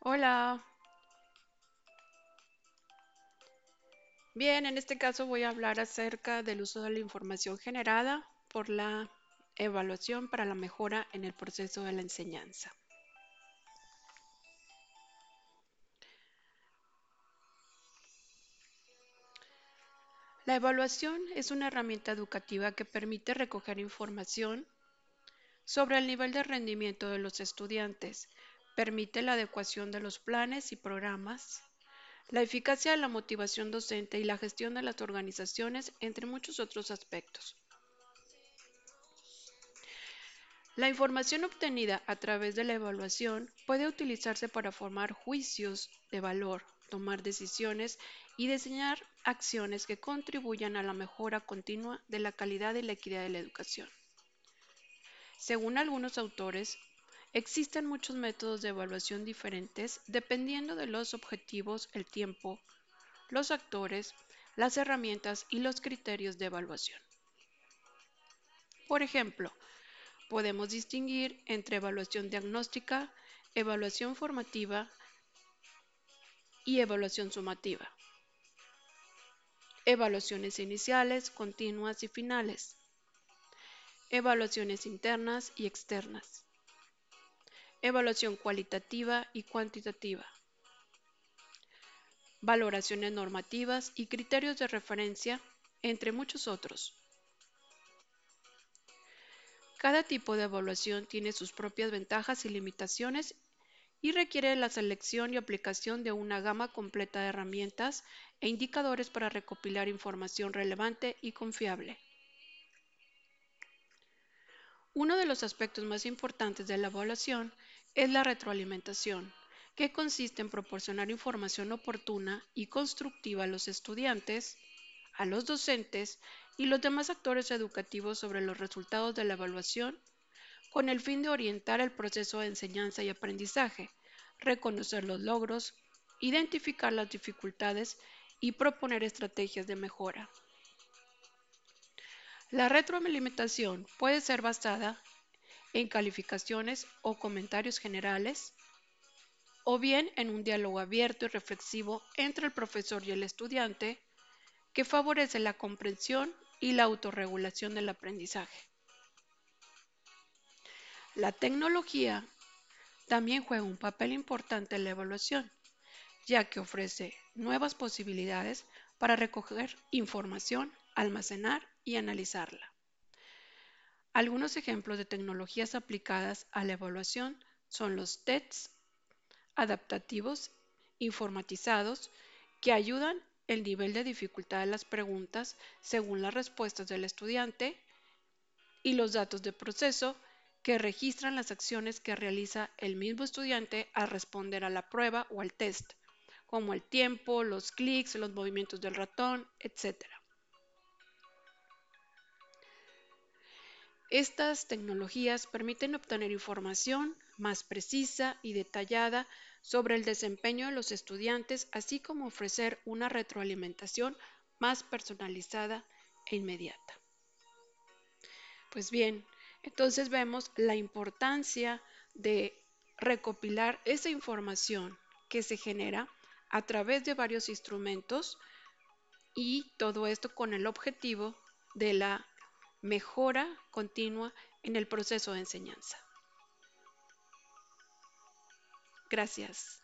Hola. Bien, en este caso voy a hablar acerca del uso de la información generada por la evaluación para la mejora en el proceso de la enseñanza. La evaluación es una herramienta educativa que permite recoger información sobre el nivel de rendimiento de los estudiantes, permite la adecuación de los planes y programas, la eficacia de la motivación docente y la gestión de las organizaciones, entre muchos otros aspectos. La información obtenida a través de la evaluación puede utilizarse para formar juicios de valor, tomar decisiones y diseñar acciones que contribuyan a la mejora continua de la calidad y la equidad de la educación. Según algunos autores, existen muchos métodos de evaluación diferentes dependiendo de los objetivos, el tiempo, los actores, las herramientas y los criterios de evaluación. Por ejemplo, podemos distinguir entre evaluación diagnóstica, evaluación formativa y evaluación sumativa. Evaluaciones iniciales, continuas y finales evaluaciones internas y externas, evaluación cualitativa y cuantitativa, valoraciones normativas y criterios de referencia, entre muchos otros. Cada tipo de evaluación tiene sus propias ventajas y limitaciones y requiere la selección y aplicación de una gama completa de herramientas e indicadores para recopilar información relevante y confiable. Uno de los aspectos más importantes de la evaluación es la retroalimentación, que consiste en proporcionar información oportuna y constructiva a los estudiantes, a los docentes y los demás actores educativos sobre los resultados de la evaluación con el fin de orientar el proceso de enseñanza y aprendizaje, reconocer los logros, identificar las dificultades y proponer estrategias de mejora. La retroalimentación puede ser basada en calificaciones o comentarios generales, o bien en un diálogo abierto y reflexivo entre el profesor y el estudiante que favorece la comprensión y la autorregulación del aprendizaje. La tecnología también juega un papel importante en la evaluación, ya que ofrece nuevas posibilidades para recoger información, almacenar y analizarla. Algunos ejemplos de tecnologías aplicadas a la evaluación son los tests adaptativos informatizados que ayudan el nivel de dificultad de las preguntas según las respuestas del estudiante y los datos de proceso que registran las acciones que realiza el mismo estudiante al responder a la prueba o al test, como el tiempo, los clics, los movimientos del ratón, etc. Estas tecnologías permiten obtener información más precisa y detallada sobre el desempeño de los estudiantes, así como ofrecer una retroalimentación más personalizada e inmediata. Pues bien, entonces vemos la importancia de recopilar esa información que se genera a través de varios instrumentos y todo esto con el objetivo de la mejora continua en el proceso de enseñanza. Gracias.